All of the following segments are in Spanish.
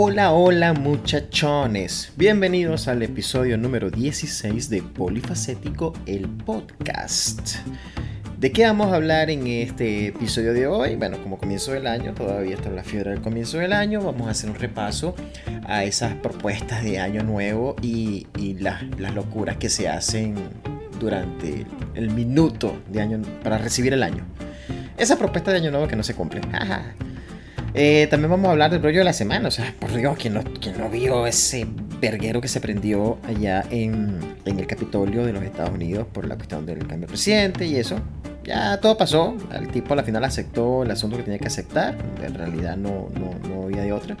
Hola, hola muchachones. Bienvenidos al episodio número 16 de Polifacético, el podcast. ¿De qué vamos a hablar en este episodio de hoy? Bueno, como comienzo del año, todavía está la fiebre del comienzo del año, vamos a hacer un repaso a esas propuestas de año nuevo y, las locuras que se hacen durante el minuto de año para recibir el año. Esa propuesta de año nuevo que no se cumple. Eh, también vamos a hablar del rollo de la semana. O sea, por Dios, ¿quién no, no vio ese verguero que se prendió allá en, en, el Capitolio de los Estados Unidos por la cuestión del cambio de presidente y eso? Ya todo pasó. El tipo a la final aceptó el asunto que tenía que aceptar. En realidad no, no, no había de otra.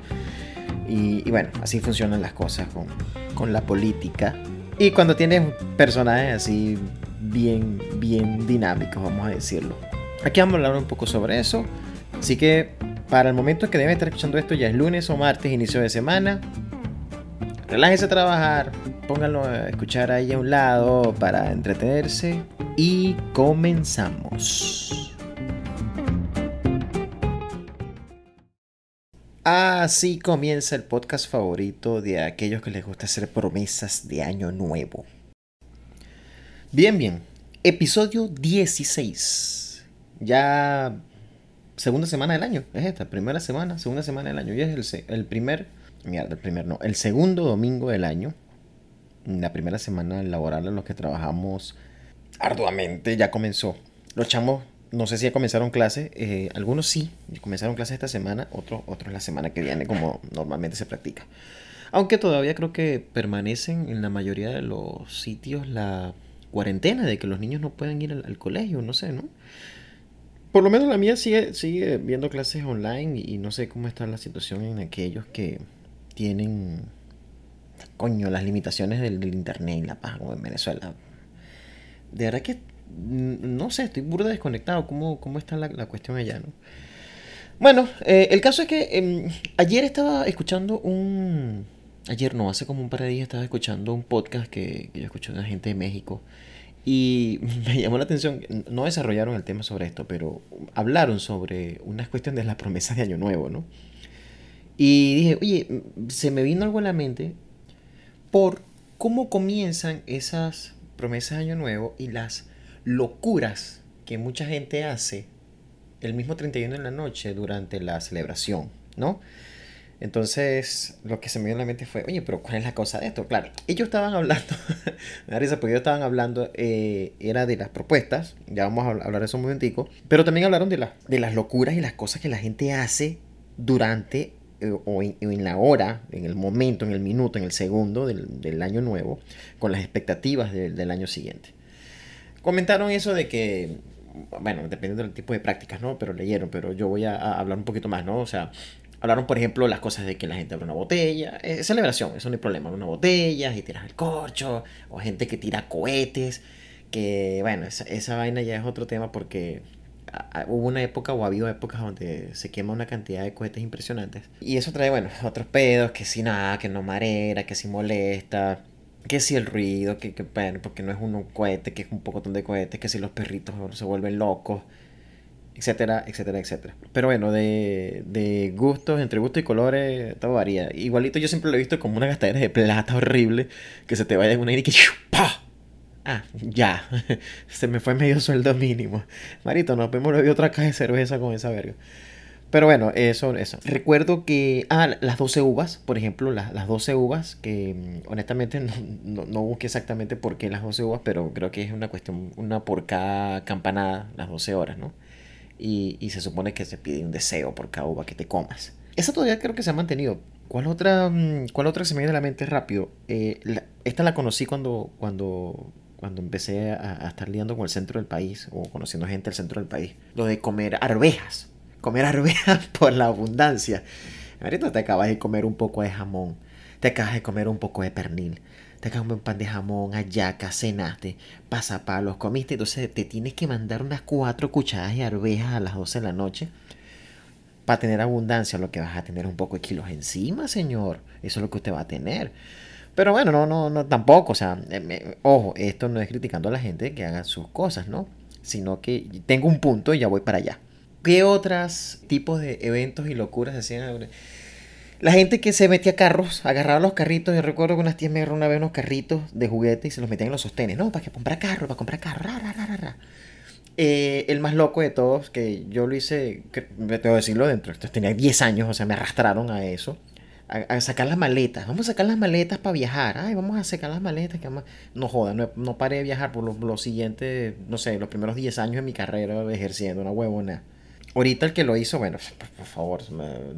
Y, bueno, así funcionan las cosas con, con la política. Y cuando tienes personajes así bien, bien dinámicos, vamos a decirlo. Aquí vamos a hablar un poco sobre eso. Así que para el momento que deben estar escuchando esto, ya es lunes o martes, inicio de semana. Relájese a trabajar, pónganlo a escuchar ahí a un lado para entretenerse y comenzamos. Así comienza el podcast favorito de aquellos que les gusta hacer promesas de año nuevo. Bien, bien. Episodio 16. Ya segunda semana del año. Es esta, primera semana, segunda semana del año. Y es el, el primer, mierda, el primer no, el segundo domingo del año. La primera semana laboral en los que trabajamos arduamente ya comenzó. Los chamos, no sé si ya comenzaron clases, eh, algunos sí, comenzaron clases esta semana, otros otros la semana que viene, como normalmente se practica. Aunque todavía creo que permanecen en la mayoría de los sitios la cuarentena de que los niños no pueden ir al colegio, no sé, ¿no? Por lo menos la mía sigue, sigue viendo clases online y, no sé cómo está la situación en aquellos que tienen, coño, las limitaciones del, internet y la paz como en Venezuela. De verdad que, no sé, estoy burda desconectado. ¿Cómo, cómo está la, cuestión allá, no? Bueno, eh, el caso es que em, ayer estaba escuchando un... Ayer no, hace como un par de días estaba escuchando un podcast que, que yo escuché de una gente de México y me llamó la atención, no desarrollaron el tema sobre esto, pero hablaron sobre unas cuestiones de las promesas de Año Nuevo, ¿no? Y dije, oye, se me vino algo a la mente por cómo comienzan esas promesas de Año Nuevo y las locuras que mucha gente hace el mismo 31 en la noche durante la celebración, ¿no? Entonces, lo que se me dio en la mente fue, oye, pero ¿cuál es la cosa de esto? Claro, ellos estaban hablando, me da risa porque ellos estaban hablando, eh, era de las propuestas, ya vamos a hablar de eso un momentico, pero también hablaron de, de las locuras y las cosas que la gente hace durante eh, o en, la hora, en el momento, en el minuto, en el segundo del, año nuevo, con las expectativas del año siguiente. Comentaron eso de que, bueno, dependiendo del tipo de prácticas, ¿no? Pero leyeron, pero yo voy a hablar un poquito más, ¿no? O sea, Hablaron, por ejemplo, las cosas de que la gente abre una botella. Eh, celebración, eso no hay problema. Una botella y tiras el corcho. O gente que tira cohetes. Que, bueno, esa, vaina ya es otro tema porque hubo una época o ha habido épocas donde se quema una cantidad de cohetes impresionantes. Y eso trae, bueno, otros pedos. Que si nada, que no marera, que si molesta. Que si el ruido, que, que bueno, porque no es un cohete, que es un poco de cohetes. Que si los perritos se vuelven locos etcétera, etcétera, etcétera. Pero bueno, de, de gustos, entre gustos y colores, todo varía. Igualito yo siempre lo he visto como una gastadera de plata horrible, que se te vaya en una y que ¡pa! Ah, ya. se me fue medio sueldo mínimo. Marito, no podemos beber otra caja de cerveza con esa verga. Pero bueno, eso, eso. Recuerdo que, ah, las 12 uvas, por ejemplo, las, las 12 uvas, que mm, honestamente no, no, no, busqué exactamente por qué las 12 uvas, pero creo que es una cuestión, una por cada campanada, las 12 horas, ¿no? Y, se supone que se pide un deseo por cada uva que te comas. Esa todavía creo que se ha mantenido. ¿Cuál otra, mm, cuál otra se me viene a la mente rápido? Eh, esta la conocí cuando, cuando, cuando empecé a, estar liando con el centro del país o conociendo gente del centro del país. Lo de comer arvejas. Comer arvejas por la abundancia. Ahorita te acabas de comer un poco de jamón. Te acabas de comer un poco de pernil te acabas un pan de jamón, ayaca, cenaste, pasapalos, comiste, entonces te tienes que mandar unas cuatro cucharadas de arvejas a las 12 de la noche para tener abundancia, lo que vas a tener un poco de kilos encima, señor. Eso es lo que usted va a tener. Pero bueno, no, no, no, tampoco, o sea, eh, ojo, esto no es criticando a la gente que haga sus cosas, ¿no? Sino que tengo un punto y ya voy para allá. ¿Qué otros tipos de eventos y locuras hacían? La gente que se metía a carros, agarraba los carritos. Yo recuerdo que unas tías me agarraron una vez unos carritos de juguete y se los metían en los sostenes. No, para que comprar carro, para comprar carro. Ra, ra, ra. Eh, el más loco de todos, que yo lo hice, que, tengo que decirlo dentro, tenía 10 años, o sea, me arrastraron a eso. A, sacar las maletas. Vamos a sacar las maletas para viajar. Ay, vamos a sacar las maletas. Que No joda, no, no, paré de viajar por los, siguientes, no sé, los primeros 10 años de mi carrera ejerciendo una huevona. Ahorita el que lo hizo, bueno, por, favor,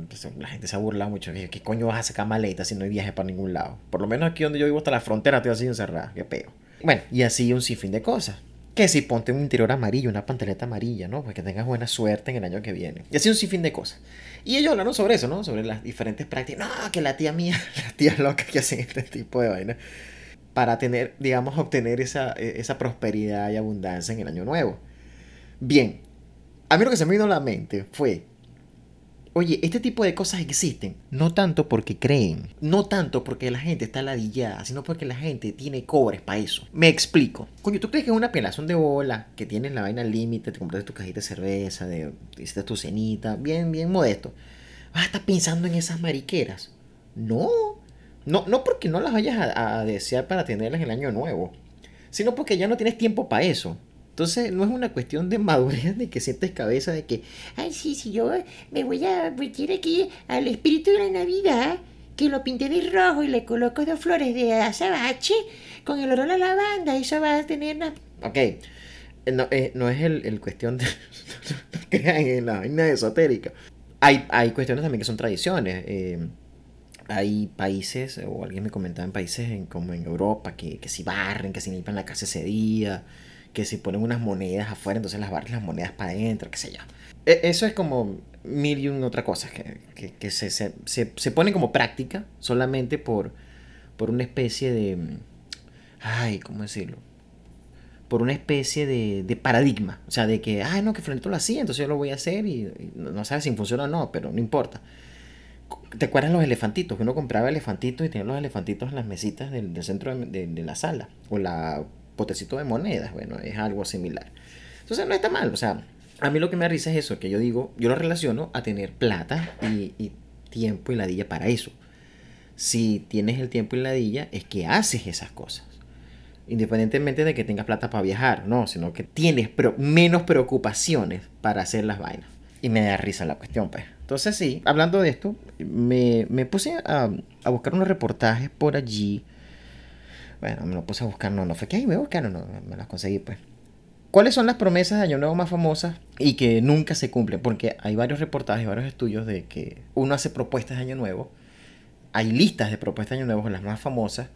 pues, la gente se ha burlado mucho. ¿Qué coño vas a sacar maletas si no hay viaje para ningún lado? Por lo menos aquí donde yo vivo hasta la frontera estoy así encerrada. Qué peo. Bueno, y así un sinfín de cosas. Que si ponte un interior amarillo, una pantaleta amarilla, ¿no? Pues que tengas buena suerte en el año que viene. Y así un sinfín de cosas. Y ellos hablaron sobre eso, ¿no? Sobre las diferentes prácticas. No, que la tía mía, las tías locas que hacen este tipo de vaina. Para tener, digamos, obtener esa, e, esa prosperidad y abundancia en el año nuevo. Bien, a mí lo que se me vino a la mente fue, oye, este tipo de cosas existen, no tanto porque creen, no tanto porque la gente está ladillada, sino porque la gente tiene cobres para eso. Me explico. Coño, ¿tú crees que es una pelazón de bola, que tienes la vaina al límite, te compraste tu cajita de cerveza, de, hiciste tu cenita, bien, bien modesto? Vas a estar pensando en esas mariqueras. No, no, no porque no las vayas a, a desear para tenerlas en el año nuevo, sino porque ya no tienes tiempo para eso. Entonces no es una cuestión de madurez de que sientes cabeza de que, ay, sí, sí, yo me voy a meter aquí al espíritu de la Navidad, que lo pinté de rojo y le coloco dos flores de azabache con el olor a la lavanda, eso va a tener una... Ok, no, eh, no es el, el, cuestión de... crean en la vaina esotérica. Hay, hay cuestiones también que son tradiciones. Eh, hay países, o alguien me comentaba en países en, como en Europa, que, que si barren, que si limpian la casa ese día que si ponen unas monedas afuera, entonces las barras las monedas para adentro, qué sé yo. E, eso es como mil y una otra cosa, que, que, se, se, se, pone como práctica solamente por, por una especie de... Ay, ¿cómo decirlo? Por una especie de, de paradigma. O sea, de que, ay, no, que Flanito lo hacía, entonces yo lo voy a hacer y, no sabes si funciona o no, pero no importa. ¿Te acuerdas los elefantitos? Que uno compraba elefantitos y tenía los elefantitos en las mesitas del, del centro de, de, la sala. O la potecito de monedas, bueno, es algo similar. Entonces no está mal, o sea, a mí lo que me da risa es eso, que yo digo, yo lo relaciono a tener plata y, tiempo y ladilla para eso. Si tienes el tiempo y ladilla, es que haces esas cosas. Independientemente de que tengas plata para viajar, no, sino que tienes menos preocupaciones para hacer las vainas. Y me da risa la cuestión, pues. Entonces sí, hablando de esto, me, puse a, a buscar unos reportajes por allí bueno, me lo puse a buscar, no, no fue que ahí me buscaron, no, me las conseguí pues. ¿Cuáles son las promesas de Año Nuevo más famosas y que nunca se cumplen? Porque hay varios reportajes, varios estudios de que uno hace propuestas de Año Nuevo. Hay listas de propuestas de Año Nuevo, las más famosas.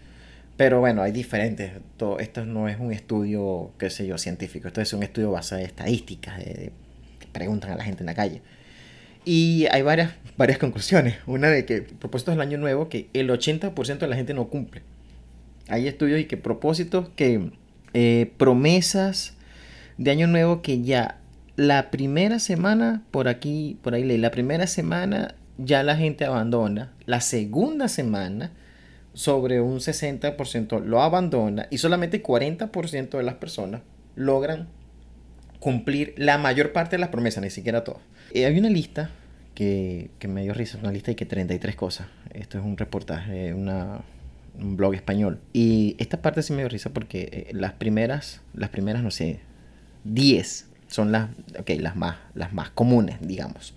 Pero bueno, hay diferentes. Todo, esto no es un estudio, qué sé yo, científico. Esto es un estudio basado en estadísticas, de, que preguntan a la gente en la calle. Y hay varias, varias conclusiones. Una de que propósitos del Año Nuevo que el 80% de la gente no cumple. Hay estudios y que propósitos que eh, promesas de año nuevo que ya la primera semana, por aquí, por ahí leí, la primera semana ya la gente abandona. La segunda semana, sobre un 60% lo abandona y solamente 40% de las personas logran cumplir la mayor parte de las promesas, ni siquiera todas. Eh, hay una lista que, me dio risa, una lista de que 33 cosas. Esto es un reportaje, una, un blog español. Y esta parte sí me dio risa porque eh, las primeras, las primeras, no sé, 10 son las, las, más, las más comunes, digamos.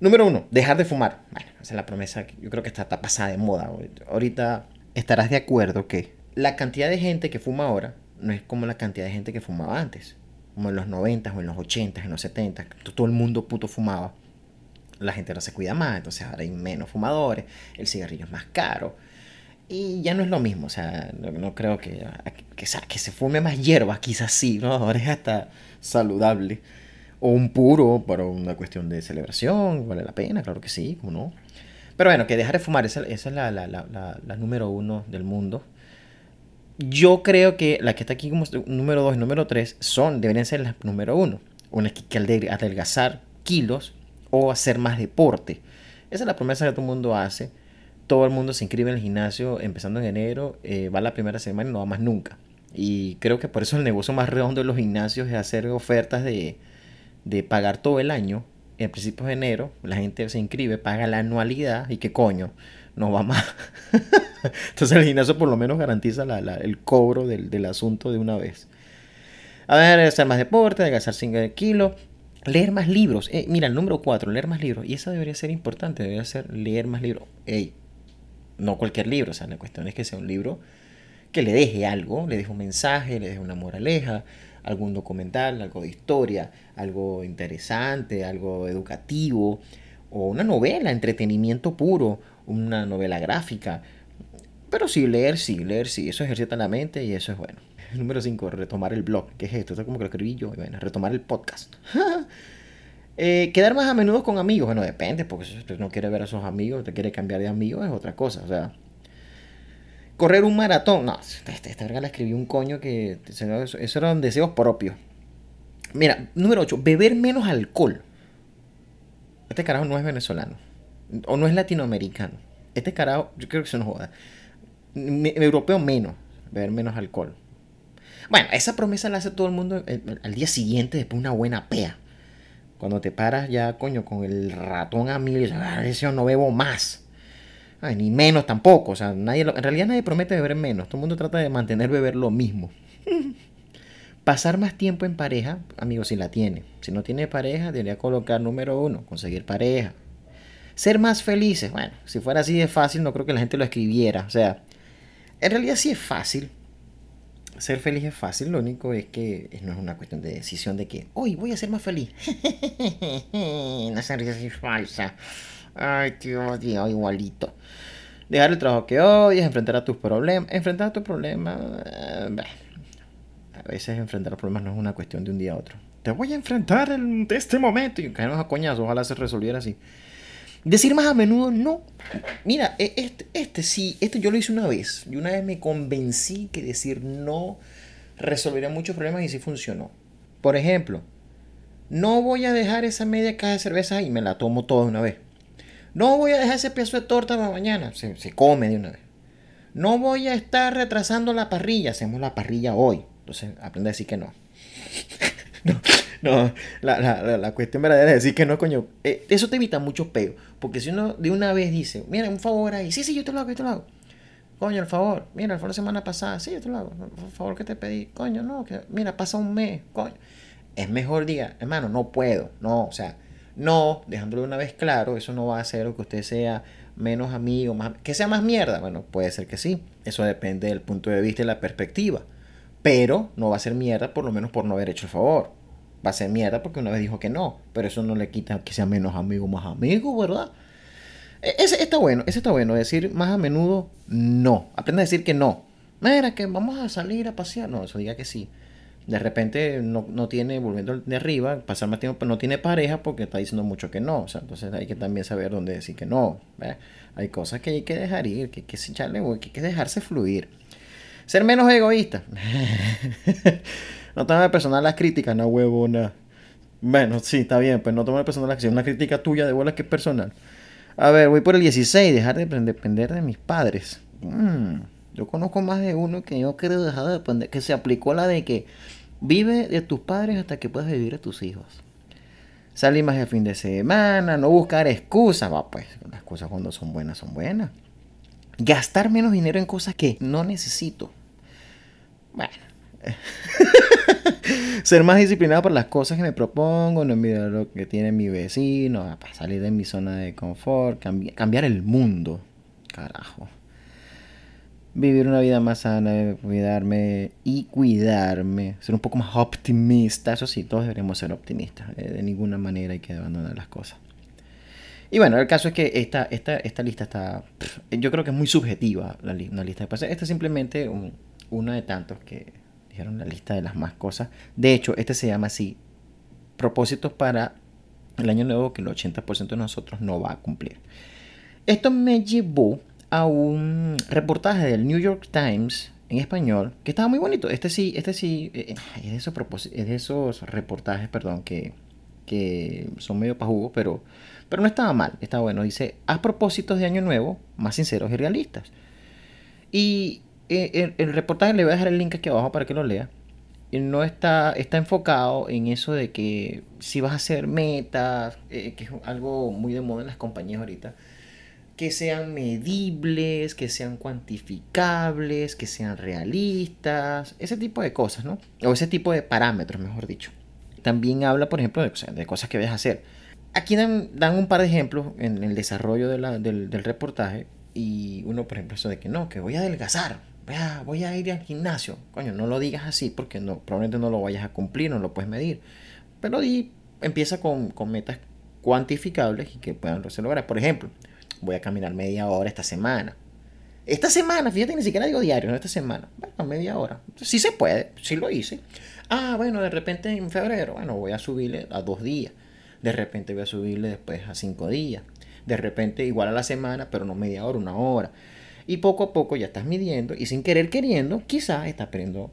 Número uno, dejar de fumar. Bueno, esa es la promesa que yo creo que está, pasada de moda. Ahorita estarás de acuerdo que la cantidad de gente que fuma ahora no es como la cantidad de gente que fumaba antes. Como en los 90 o en los 80 en los 70 todo el mundo puto fumaba. La gente ahora se cuida más, entonces ahora hay menos fumadores, el cigarrillo es más caro y ya no es lo mismo, o sea, no, creo que, que, que, se fume más hierba, quizás sí, ¿no? Ahora es hasta saludable. O un puro para una cuestión de celebración, vale la pena, claro que sí, como no. Pero bueno, que dejar de fumar, esa, esa es la, la, la, la, número uno del mundo. Yo creo que la que está aquí como número dos y número tres son, deberían ser las número uno. Una es que adelgazar kilos o hacer más deporte. Esa es la promesa que todo el mundo hace todo el mundo se inscribe en el gimnasio empezando en enero, eh, va la primera semana y no va más nunca. Y creo que por eso el negocio más redondo de los gimnasios es hacer ofertas de, de pagar todo el año a principios de enero la gente se inscribe, paga la anualidad y qué coño, no va más. Entonces el gimnasio por lo menos garantiza el cobro del, asunto de una vez. A ver, hacer más deporte, adelgazar 5 kilos, leer más libros. Eh, mira, el número 4, leer más libros. Y eso debería ser importante, debería ser leer más libros. Ey, no cualquier libro, o sea, la cuestión es que sea un libro que le deje algo, le deje un mensaje, le deje una moraleja, algún documental, algo de historia, algo interesante, algo educativo, o una novela, entretenimiento puro, una novela gráfica. Pero sí, leer sí, leer sí, eso ejercita la mente y eso es bueno. Número 5, retomar el blog. ¿Qué es esto? Esto es como que lo escribí yo. Bueno, retomar el podcast. Eh, quedar más a menudo con amigos. Bueno, depende, porque si usted no quiere ver a sus amigos, te quiere cambiar de amigos, es otra cosa. O sea, correr un maratón. No, esta, verga la escribí un coño que. Eso, eran deseos propios. Mira, número 8, beber menos alcohol. Este carajo no es venezolano. O no es latinoamericano. Este carajo, yo creo que se nos joda. europeo menos. Beber menos alcohol. Bueno, esa promesa la hace todo el mundo al día siguiente después de una buena pea. Cuando te paras ya, coño, con el ratón a mil ah, no bebo más. ni menos tampoco. O sea, nadie en realidad nadie promete beber menos. Todo el mundo trata de mantener beber lo mismo. Pasar más tiempo en pareja, amigos, si la tiene. Si no tiene pareja, debería colocar número uno, conseguir pareja. Ser más felices. Bueno, si fuera así de fácil, no creo que la gente lo escribiera. O sea, en realidad sí es fácil ser feliz es fácil, lo único es que no es una cuestión de decisión de que hoy voy a ser más feliz. La sonrisa es falsa. Ay, tío, tío, igualito. Dejar el trabajo que odias, enfrentar a tus problemas. Enfrentar a tus problemas. Eh, a veces enfrentar problemas no es una cuestión de un día a otro. Te voy a enfrentar en este momento y caernos a coñazos. Ojalá se resolviera así. Decir más a menudo no. Mira, e, este, este sí, este yo lo hice una vez. Y una vez me convencí que decir no resolvería muchos problemas y sí funcionó. Por ejemplo, no voy a dejar esa media caja de cerveza y me la tomo toda de una vez. No voy a dejar ese pedazo de torta para mañana. Se, se come de una vez. No voy a estar retrasando la parrilla. Hacemos la parrilla hoy. Entonces, aprende a decir que no. no. No, la, la, la, cuestión verdadera es decir que no, coño. Eh, eso te evita mucho peo. Porque si uno de una vez dice, mira, un favor ahí, sí, sí, yo te lo hago, yo te lo hago. Coño, el favor, mira, el favor la semana pasada, sí, yo te lo hago. Por favor que te pedí, coño, no, que, mira, pasa un mes, coño. Es mejor diga, hermano, no puedo, no, o sea, no, dejándolo una vez claro, eso no va a hacer que usted sea menos amigo, más, que sea más mierda. Bueno, puede ser que sí, eso depende del punto de vista y la perspectiva. Pero no va a ser mierda por lo menos por no haber hecho el favor va a ser mierda porque una vez dijo que no, pero eso no le quita que sea menos amigo, más amigo, ¿verdad? E, ese está bueno, ese está bueno, decir más a menudo no. Aprende a decir que no. Mira, que vamos a salir a pasear. No, eso diga que sí. De repente no, no tiene, volviendo de arriba, pasar más tiempo, pero no tiene pareja porque está diciendo mucho que no. O sea, entonces hay que también saber dónde decir que no. Hay cosas que hay que dejar ir, que hay que echarle, que hay que dejarse fluir. Ser menos egoísta. no tome personal las críticas, no huevona. Bueno, sí, está bien, pues no tome personal las una crítica tuya de bola que es personal. A ver, voy por el 16, dejar de depender de mis padres. Mm, yo conozco más de uno que yo quiero dejar de depender, que se aplicó la de que vive de tus padres hasta que puedas vivir a tus hijos. Salir más el fin de semana, no buscar excusas, va pues, las cosas cuando son buenas son buenas. Gastar menos dinero en cosas que no necesito. Bueno. Ser más disciplinado por las cosas que me propongo, no envidiar lo que tiene mi vecino, para salir de mi zona de confort, cambiar el mundo. Carajo. Vivir una vida más sana, cuidarme y cuidarme. Ser un poco más optimista. Eso sí, todos deberíamos ser optimistas. Eh, de ninguna manera hay que abandonar las cosas. Y bueno, el caso es que esta, esta, esta lista está. yo creo que es muy subjetiva, la una lista de pases. Esta es simplemente una de tantos que dijeron la lista de las más cosas. De hecho, este se llama así: propósitos para el año nuevo que el 80% de nosotros no va a cumplir. Esto me llevó a un reportaje del New York Times en español que estaba muy bonito. Este sí, este sí, eh, es, de esos es de esos reportajes, perdón, que, que son medio pajugo, pero pero no estaba mal, está bueno. Dice, haz propósitos de año nuevo más sinceros y realistas. Y eh, el, reportaje le voy a dejar el link aquí abajo para que lo lea. no está, está enfocado en eso de que si vas a hacer metas, eh, que es algo muy de moda en las compañías ahorita, que sean medibles, que sean cuantificables, que sean realistas, ese tipo de cosas, ¿no? O ese tipo de parámetros, mejor dicho. También habla, por ejemplo, de, cosas que a hacer. Aquí dan, un par de ejemplos en el desarrollo del, del, reportaje y uno, por ejemplo, eso de que no, que voy a adelgazar, voy a, ir al gimnasio. Coño, no lo digas así porque no, probablemente no lo vayas a cumplir, no lo puedes medir. Pero di, empieza con, con metas cuantificables y que puedan lograr. Por ejemplo, voy a caminar media hora esta semana. Esta semana, fíjate, ni siquiera digo diario, no esta semana. Bueno, media hora. Sí se puede, sí lo hice. Ah, bueno, de repente en febrero, bueno, voy a subirle a dos días. De repente voy a subirle después a cinco días. De repente igual a la semana, pero no media hora, una hora. Y poco a poco ya estás midiendo y sin querer queriendo, quizás estás perdiendo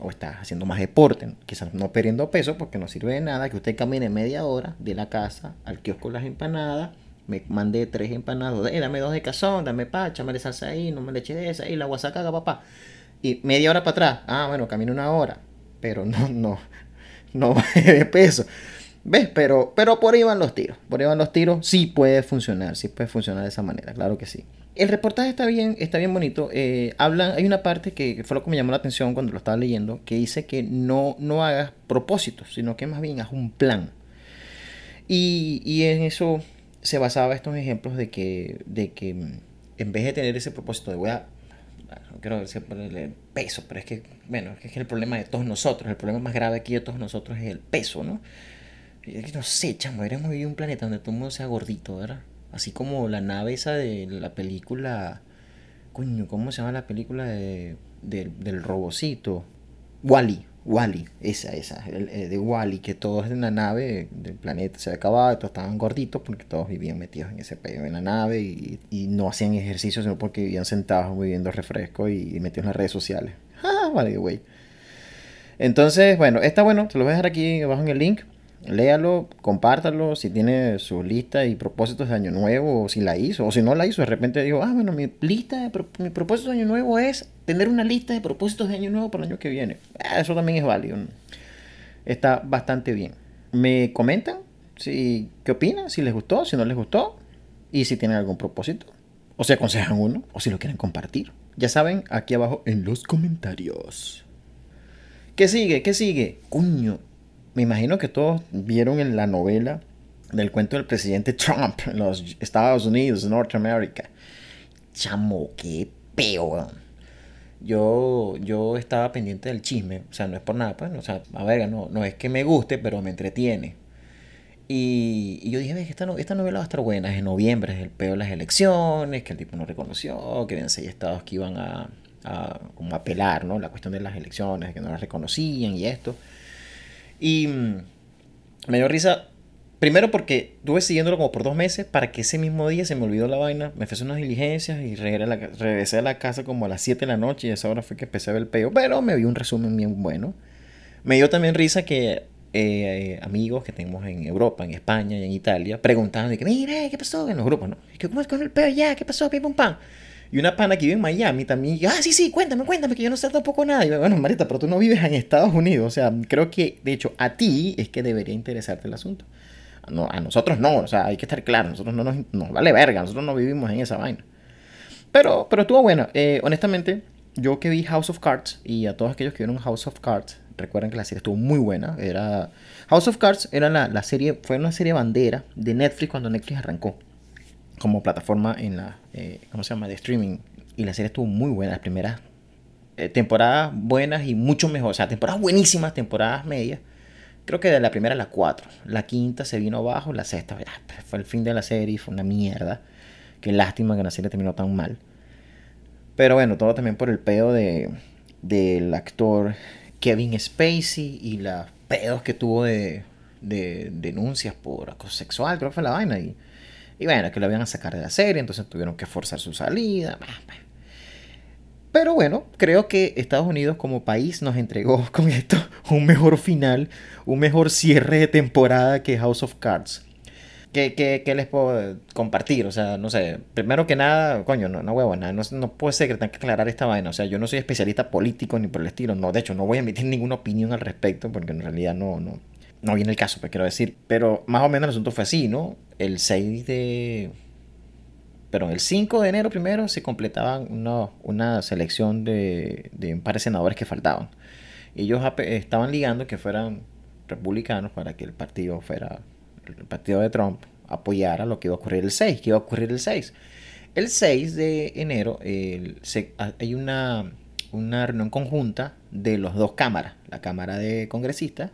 o estás haciendo más deporte, quizás no perdiendo peso porque no sirve de nada que usted camine media hora de la casa al kiosco las empanadas me mandé tres empanadas. Eh, dame dos de cazón, dame pacha, me salsa ahí, no me le eché de esa, y la guasacaga, papá. Y media hora para atrás. Ah, bueno, camino una hora. Pero no, no, no de peso. ¿Ves? Pero, pero por ahí van los tiros. Por ahí van los tiros. Sí puede funcionar, sí puede funcionar de esa manera, claro que sí. El reportaje está bien, está bien bonito. Eh, hablan, hay una parte que fue lo que me llamó la atención cuando lo estaba leyendo, que dice que no, no hagas propósitos, sino que más bien haz un plan. Y, y en eso se basaba estos ejemplos de que, de que mm, en vez de tener ese propósito de voy a, no quiero decir ponerle peso, pero es que, bueno, es que el problema de todos nosotros, el problema más grave aquí de todos nosotros es el peso, ¿no? No sé, chamo, deberíamos vivir un planeta donde todo el mundo sea gordito, ¿verdad? Así como la nave esa de la película, coño, ¿cómo se llama la película de, del robocito? Wally, Wally, esa, esa, eh, de Wally, que todos en la nave del planeta se acabado, todos estaban gorditos porque todos vivían metidos en ese pedo en la nave y, y no hacían ejercicio, sino porque vivían sentados bebiendo refresco y, metidos en las redes sociales. Ah, vale, güey. Entonces, bueno, está bueno, te lo voy a dejar aquí abajo en el link léalo, compártalo, si tiene su lista y propósitos de año nuevo, o si la hizo, o si no la hizo, de repente digo, ah, bueno, mi lista de mi propósito de año nuevo es tener una lista de propósitos de año nuevo para el año que viene. Ah, eso también es válido. Está bastante bien. Me comentan si qué opinan, si les gustó, si no les gustó, y si tienen algún propósito, o si aconsejan uno, o si lo quieren compartir. Ya saben, aquí abajo en los comentarios. ¿Qué sigue? ¿Qué sigue? Coño, me imagino que todos vieron en la novela del cuento del presidente Trump en los Estados Unidos, Norteamérica. Chamo, qué peo. Yo, yo estaba pendiente del chisme, o sea, no es por nada, pues, o sea, a ver, no, no es que me guste, pero me entretiene. Y, yo dije, esta, esta novela va a estar buena, es en noviembre, es el peo de las elecciones, que el tipo no reconoció, que habían seis estados que iban a, a como apelar, ¿no? La cuestión de las elecciones, que no las reconocían y esto. Y mm, me dio risa, primero porque estuve siguiéndolo como por dos meses para que ese mismo día se me olvidó la vaina, me fui unas diligencias y regresé a, la, casa como a las 7 de la noche y esa hora fue que empecé a ver el peo, pero me vi un resumen bien bueno. Me dio también risa que eh, amigos que tenemos en Europa, en España y en Italia, preguntaban de que, mire, ¿qué pasó? En los grupos, ¿no? ¿Cómo es con el peo ya? ¿Qué pasó? Pim, pum, pam. Y una pana que vive en Miami también, ah, sí, sí, cuéntame, cuéntame, que yo no sé tampoco nada. Y yo, bueno, Marita, pero tú no vives en Estados Unidos. O sea, creo que, de hecho, a ti es que debería interesarte el asunto. No, a nosotros no, o sea, hay que estar claro, nosotros no nos, nos vale verga, nosotros no vivimos en esa vaina. Pero, pero estuvo bueno. Eh, honestamente, yo que vi House of Cards y a todos aquellos que vieron House of Cards, recuerden que la serie estuvo muy buena. Era House of Cards era la, la serie, fue una serie bandera de Netflix cuando Netflix arrancó como plataforma en la, eh, ¿cómo se llama?, de streaming. Y la serie estuvo muy buena, las primeras eh, temporadas buenas y mucho mejor, o sea, temporadas buenísimas, temporadas medias. Creo que de la primera a la cuatro. La quinta se vino abajo, la sexta fue el fin de la serie, fue una mierda. Qué lástima que la serie terminó tan mal. Pero bueno, todo también por el pedo de, del actor Kevin Spacey y los pedos que tuvo de, de denuncias por acoso sexual, creo que fue la vaina. Y, y bueno, que lo habían a sacar de la serie, entonces tuvieron que forzar su salida. Pero bueno, creo que Estados Unidos como país nos entregó con esto un mejor final, un mejor cierre de temporada que House of Cards. ¿Qué, les puedo compartir? O sea, no sé, primero que nada, coño, no, no huevo, nada, no, no puede ser que tenga que aclarar esta vaina. O sea, yo no soy especialista político ni por el estilo, no, de hecho, no voy a emitir ninguna opinión al respecto porque en realidad no, no, no viene el caso, pues quiero decir. Pero más o menos el asunto fue así, ¿no? El 6 de... Pero el 5 de enero primero se completaban una, una selección de, de un par de senadores que faltaban. Ellos estaban ligando que fueran republicanos para que el partido fuera el partido de Trump apoyara lo que iba a ocurrir el 6, que iba a ocurrir el 6. El 6 de enero hay una, una reunión conjunta de las dos cámaras, la Cámara de Congresistas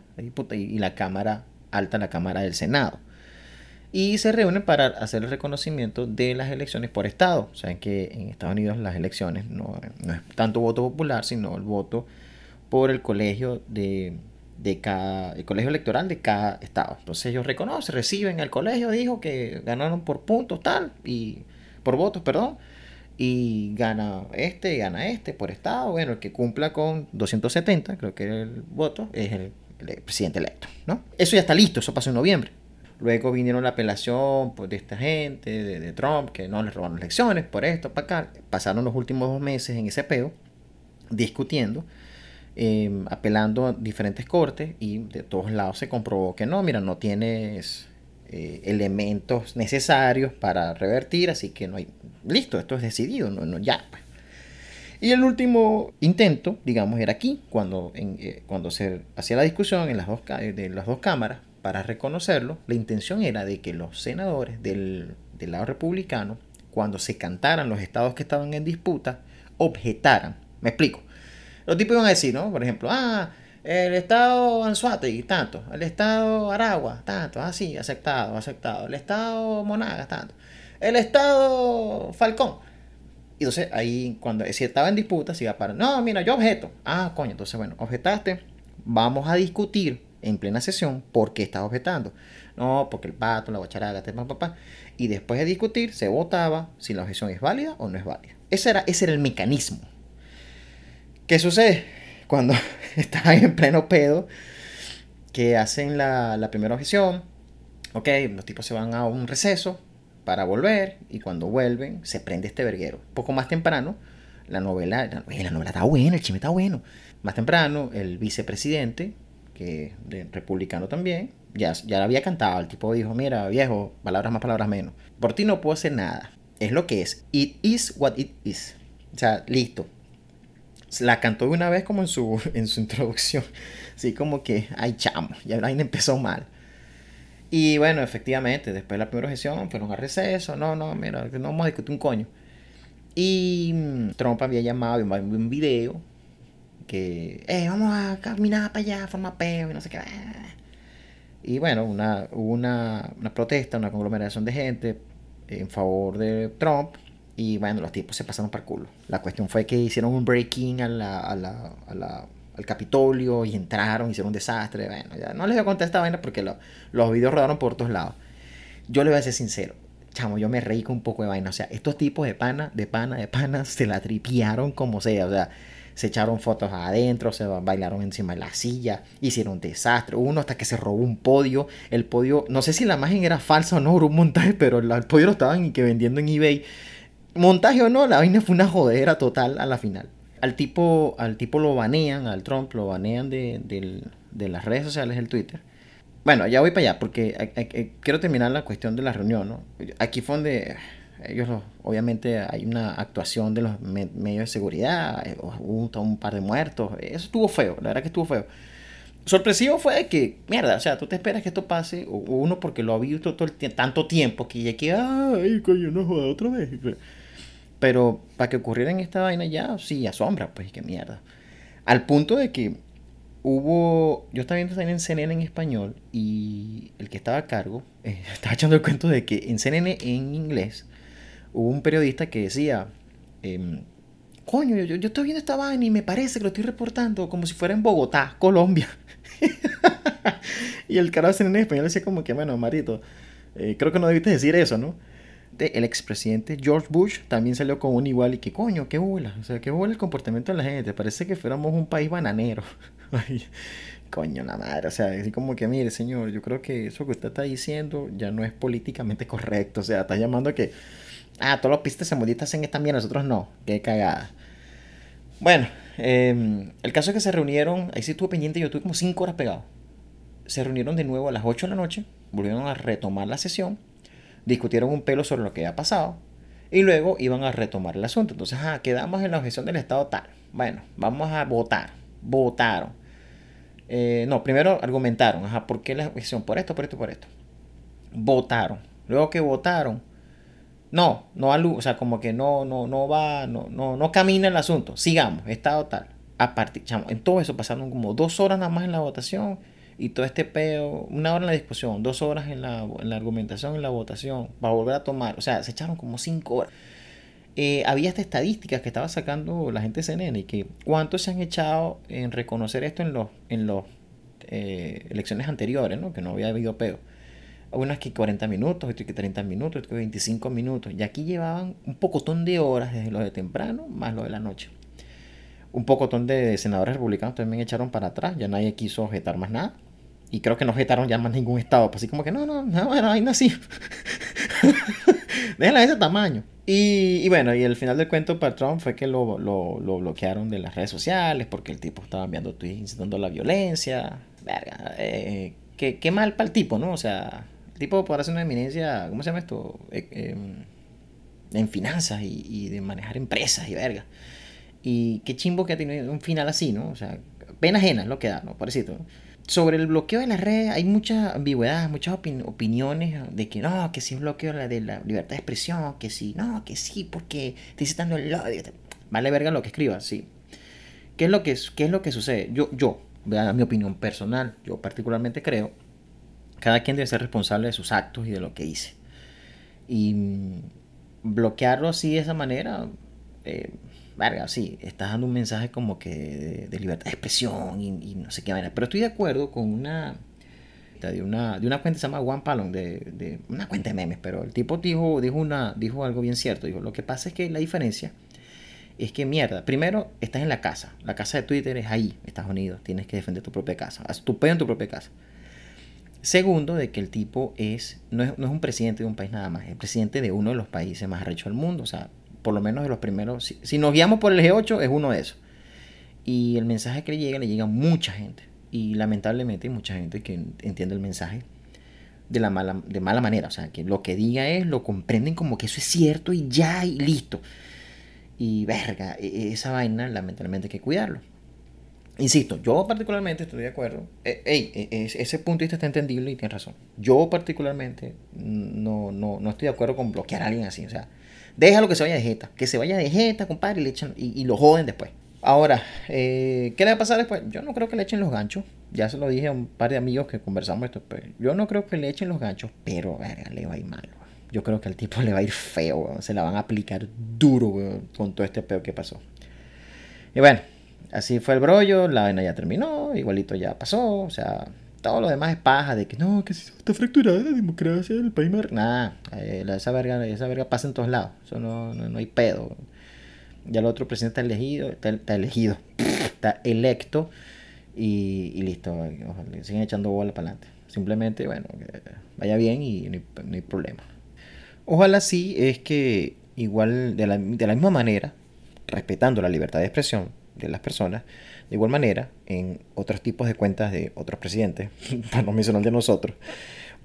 y la Cámara Alta, la Cámara del Senado. Y se reúnen para hacer el reconocimiento de las elecciones por estado. O sea que en Estados Unidos las elecciones no, no es tanto voto popular, sino el voto por el colegio de, de cada, el colegio electoral de cada estado. Entonces ellos reconocen, reciben, el colegio dijo que ganaron por puntos tal, y por votos, perdón, y gana este, gana este por estado. Bueno, el que cumpla con 270, creo que el voto, es el, presidente electo, ¿no? Eso ya está listo, eso pasó en noviembre. Luego vinieron la apelación pues, de esta gente, de, Trump, que no les robaron elecciones, por esto, para acá. Pasaron los últimos dos meses en ese peo, discutiendo Em, apelando a diferentes cortes y de todos lados se comprobó que no, mira, no tienes eh, elementos necesarios para revertir, así que no hay, listo, esto es decidido, no, no ya. Pues. Y el último intento, digamos, era aquí, cuando, eh, cuando se hacía la discusión en las dos, de las dos cámaras, para reconocerlo, la intención era de que los senadores del, del lado republicano, cuando se cantaran los estados que estaban en disputa, objetaran. Me explico. Los tipos iban a decir, ¿no? Por ejemplo, ah, el estado Anzuategui, tanto. El estado Aragua, tanto. Así, ah, aceptado, aceptado. El estado Monagas, tanto. El estado Falcón. Y entonces ahí, cuando si estaba en disputa, se iba para, no, mira, yo objeto. Ah, coño, entonces bueno, objetaste. Vamos a discutir en plena sesión por qué estás objetando. No, porque el pato, la guacharaga, papá, papá. Y después de discutir, se votaba si la objeción es válida o no es válida. Ese era, ese era el mecanismo. ¿Qué sucede? Cuando están en pleno pedo, que hacen la, primera objeción, ok, los tipos se van a un receso para volver y cuando vuelven se prende este verguero. Poco más temprano, la novela, la, la novela está buena, el chisme está bueno. Más temprano, el vicepresidente, que republicano también, ya, ya la había cantado. El tipo dijo, mira, viejo, palabras más, palabras menos. Por ti no puedo hacer nada. Es lo que es. It is what it is. O sea, listo la cantó de una vez como en su, en su introducción. Así como que, ay chamo, ya la empezó mal. Y bueno, efectivamente, después de la primera sesión fueron a receso. No, no, mira, no vamos a discutir un coño. Y mm, Trump había llamado y un video que, eh, vamos a caminar para allá, forma peo y no sé qué. Y bueno, una, hubo una, una protesta, una conglomeración de gente en favor de Trump y bueno, los tipos se pasaron para culo. La cuestión fue que hicieron un breaking a la, a la, a la, al Capitolio y entraron, hicieron un desastre. Bueno, ya no les voy a contar esta vaina porque los videos rodaron por todos lados. Yo le voy a ser sincero. Chamo, yo me reí con un poco de vaina. O sea, estos tipos de pana, de pana, de pana, se la tripiaron como sea. O sea, se echaron fotos adentro, se bailaron encima de la silla, hicieron un desastre. Uno hasta que se robó un podio. El podio, no sé si la imagen era falsa o no, era un montaje, pero el podio lo estaban que vendiendo en eBay montaje o no, la vaina fue una jodera total a la final. Al tipo, al tipo lo banean, al Trump lo banean de, las redes sociales, el Twitter. Bueno, ya voy para allá porque quiero terminar la cuestión de la reunión. ¿no? Aquí fue donde ellos, obviamente, hay una actuación de los medios de seguridad, eh, hubo un, par de muertos. Eso estuvo feo, la verdad que estuvo feo. Sorpresivo fue que, mierda, o sea, tú te esperas que esto pase, uno porque lo ha visto todo el tanto tiempo que ya que, ay, coño, no joda otra vez. Pero para que ocurriera en esta vaina ya, sí, asombra, pues qué mierda. Al punto de que hubo, yo estaba viendo también en CNN en español y el que estaba a cargo eh, estaba echando el cuento de que en CNN en inglés hubo un periodista que decía, em, coño, yo, yo, estoy viendo esta vaina y me parece que lo estoy reportando como si fuera en Bogotá, Colombia. y el carajo CNN en español decía como que, bueno, Marito, eh, creo que no debiste decir eso, ¿no? El expresidente George Bush también salió con un igual y que coño, qué bola, o sea, qué bola el comportamiento de la gente, parece que fuéramos un país bananero. coño, la madre. O sea, así como que, mire, señor, yo creo que eso que usted está diciendo ya no es políticamente correcto. O sea, está llamando a que, ah, todos los pistas se hacen esta mierda, nosotros no. Qué cagada. Bueno, em, el caso es que se reunieron, ahí sí estuve pendiente, yo estuve como 5 horas pegado. Se reunieron de nuevo a las 8 de la noche, volvieron a retomar la sesión, discutieron un pelo sobre lo que había pasado y luego iban a retomar el asunto. Entonces, quedamos en la objeción del Estado tal. Bueno, vamos a votar. Votaron. Eh, no, primero argumentaron, ajá, ¿por qué la objeción? Por esto, por esto, por esto. Votaron. Luego que votaron, no, no o sea, como que no, no, no va, no, no, no camina el asunto. Sigamos, estado tal. A partir, en todo eso pasaron como dos horas nada más en la votación y todo este peo, una hora en la discusión, dos horas en la, en la argumentación, en la votación, para volver a tomar, o sea, se echaron como cinco horas. Eh, había estas estadísticas que estaba sacando la gente de CNN y que cuántos se han echado en reconocer esto en los en los eh, elecciones anteriores, ¿no? que no había habido peo. Unas que 40 minutos, otras que 30 minutos, otras que 25 minutos. Y aquí llevaban un pocotón de horas desde lo de temprano más lo de la noche. Un pocotón de senadores republicanos también echaron para atrás, ya nadie quiso objetar más nada. Y creo que no objetaron ya más ningún estado. Pues así como que no, no, no, bueno, ahí no así. Déjenla de ese tamaño. Y, bueno, y el final del cuento para Trump fue que lo, lo, lo, bloquearon de las redes sociales porque el tipo estaba enviando tweets incitando la violencia. Verga, eh, qué, qué, mal para el tipo, ¿no? O sea, el tipo podrá ser una eminencia, ¿cómo se llama esto? Eh, em, en finanzas y, y, de manejar empresas y verga. Y qué chimbo que ha tenido un final así, ¿no? O sea, pena ajena es lo que da, ¿no? Pobrecito. ¿no? Sobre el bloqueo de las redes hay mucha ambigüedad, muchas opiniones de que no, que si es bloqueo de la libertad de expresión, que sí, no, que sí, porque estoy citando el odio. Vale verga lo que escriba, sí. ¿Qué es lo que, qué es lo que sucede? Yo, yo, mi opinión personal, yo particularmente creo, cada quien debe ser responsable de sus actos y de lo que dice. Y mm, bloquearlo así de esa manera, eh, verga, sí, estás dando un mensaje como que de, libertad de expresión y, no sé qué manera. Pero estoy de acuerdo con una de una, de una cuenta que se llama One Palong, de, de, una cuenta de memes, pero el tipo dijo, dijo, una, dijo algo bien cierto. Dijo, lo que pasa es que la diferencia es que mierda, primero estás en la casa, la casa de Twitter es ahí, Estados Unidos, tienes que defender tu propia casa, tu pedo en tu propia casa. Segundo, de que el tipo es no, es, no es un presidente de un país nada más, es presidente de uno de los países más arrechos del mundo, o sea, por lo menos de los primeros, si, nos guiamos por el G8, es uno de esos. Y el mensaje que le llega, le llega a mucha gente. Y lamentablemente hay mucha gente que entiende el mensaje de, la mala, de mala manera. O sea, que lo que diga es, lo comprenden como que eso es cierto y ya y listo. Y verga, e, e, esa vaina lamentablemente hay que cuidarlo. Insisto, yo particularmente estoy de acuerdo. E, ese punto de vista está entendible y tiene razón. Yo particularmente no, no, no estoy de acuerdo con bloquear a alguien así. O sea, Déjalo que se vaya de jeta. Que se vaya de jeta, compadre, y, le echan, y, lo joden después. Ahora, eh, ¿qué le va a pasar después? Yo no creo que le echen los ganchos. Ya se lo dije a un par de amigos que conversamos esto. Pues, yo no creo que le echen los ganchos, pero verga, le va a ir mal. Yo creo que al tipo le va a ir feo. Se la van a aplicar duro con todo este peo que pasó. Y bueno, así fue el brollo. La vaina ya terminó. Igualito ya pasó. O sea, todo lo demás es paja de que no, que se está fracturada la democracia del país. Nada, eh, esa, verga, esa verga pasa en todos lados. Eso no, no, hay pedo. Ya el otro presidente está elegido, está, elegido, está electo y, listo. Ojalá, siguen echando bola para adelante. Simplemente, bueno, vaya bien y no hay, problema. Ojalá sí es que igual de la, de la misma manera, respetando la libertad de expresión de las personas, de igual manera, en otros tipos de cuentas de otros presidentes, para no mencionar de nosotros,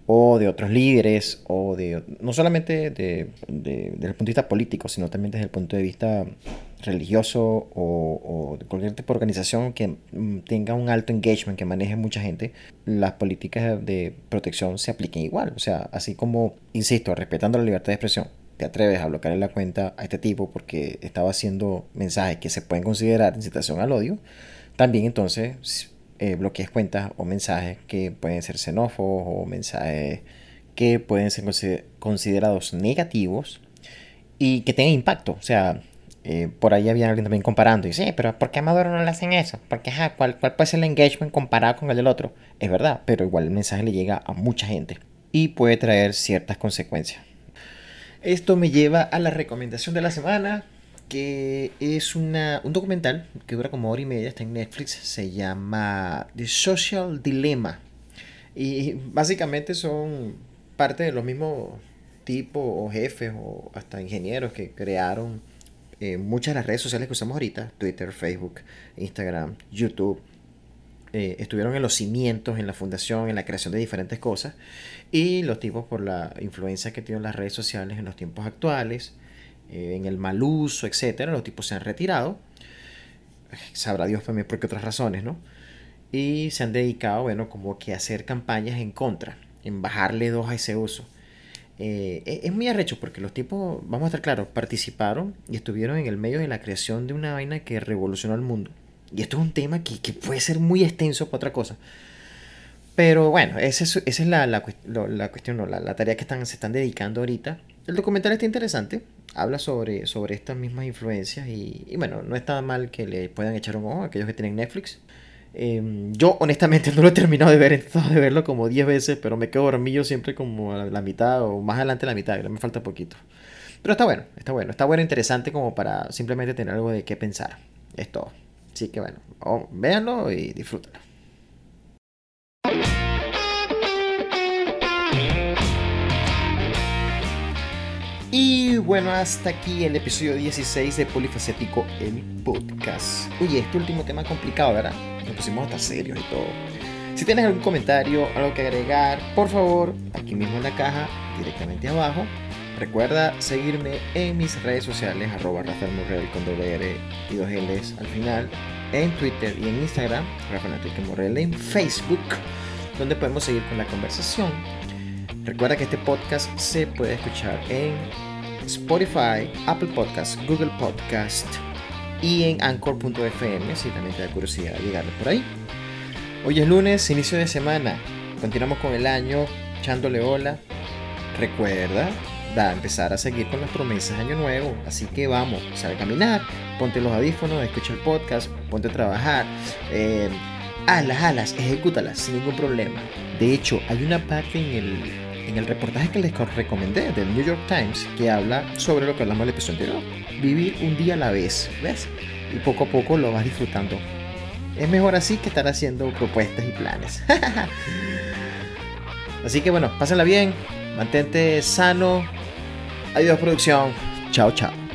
o de otros líderes, o de no solamente de, desde el punto de vista político, sino también desde el punto de vista religioso o, o, de cualquier tipo de organización que mm, tenga un alto engagement, que maneje mucha gente, las políticas de protección se apliquen igual. O sea, así como, insisto, respetando la libertad de expresión, te atreves a bloquear la cuenta a este tipo porque estaba haciendo mensajes que se pueden considerar incitación al odio, también entonces eh, bloqueas cuentas o mensajes que pueden ser xenófobos o mensajes que pueden ser considerados negativos y que tengan impacto. O sea, eh, por ahí había alguien también comparando y dice, pero ¿por qué a Maduro no le hacen eso? Porque, ¿cuál, ¿cuál puede ser el engagement comparado con el del otro? Es verdad, pero igual el mensaje le llega a mucha gente y puede traer ciertas consecuencias. Esto me lleva a la recomendación de la semana que es una, un documental que dura como hora y media, está en Netflix, se llama The Social Dilemma. Y básicamente son parte de los mismos tipos o jefes o hasta ingenieros que crearon eh, muchas de las redes sociales que usamos ahorita, Twitter, Facebook, Instagram, YouTube, eh, estuvieron en los cimientos, en la fundación, en la creación de diferentes cosas, y los tipos por la influencia que tienen las redes sociales en los tiempos actuales, eh, en el mal uso, etcétera, los tipos se han retirado, sabrá Dios también por qué otras razones, ¿no? Y se han dedicado, bueno, como que a hacer campañas en contra, en bajarle dos a ese uso. Eh, e, es muy arrecho porque los tipos, vamos a estar claros, participaron y estuvieron en el medio de la creación de una vaina que revolucionó el mundo. Y esto es un tema que, que puede ser muy extenso para otra cosa. Pero bueno, esa es, esa es la, la, la, cuestión, no, la, tarea que están, se están dedicando ahorita. El documental está interesante, habla sobre, sobre estas mismas influencias y, y bueno, no está mal que le puedan echar un ojo a aquellos que tienen Netflix. Em, yo honestamente no lo he terminado de ver, de verlo como 10 veces, pero me quedo dormido siempre como a la mitad o más adelante de la mitad, me falta poquito. Pero está bueno, está bueno, está bueno, interesante como para simplemente tener algo de qué pensar. Es todo. Así que bueno, véanlo y disfrútenlo. Y bueno, hasta aquí el episodio 16 de Polifacético, el podcast. Oye, este último tema complicado, ¿verdad? Nos pusimos hasta serios y todo. Si tienes algún comentario, algo que agregar, por favor, aquí mismo en la caja, directamente abajo. Recuerda seguirme en mis redes sociales, arroba Rafael Morrell con doble R y dos al final, en Twitter y en Instagram, Rafael Enrique Morrell en Facebook, donde podemos seguir con la conversación. Recuerda que este podcast se puede escuchar en Spotify, Apple Podcast, Google Podcast y en Anchor.fm si también te da curiosidad llegarle por ahí. Hoy es lunes, inicio de semana. Continuamos con el año echándole hola. Recuerda empezar a seguir con las promesas año nuevo. Así que vamos, sal a caminar, ponte los audífonos, escucha el podcast, ponte a trabajar. Eh, hazlas, ejecútalas sin ningún problema. De hecho, hay una parte en el en el reportaje que les recomendé del New York Times que habla sobre lo que hablamos en el episodio anterior. Vivir un día a la vez, ¿ves? Y poco a poco lo vas disfrutando. Es mejor así que estar haciendo propuestas y planes. así que bueno, pásenla bien, mantente sano. Adiós producción. Chao, chao.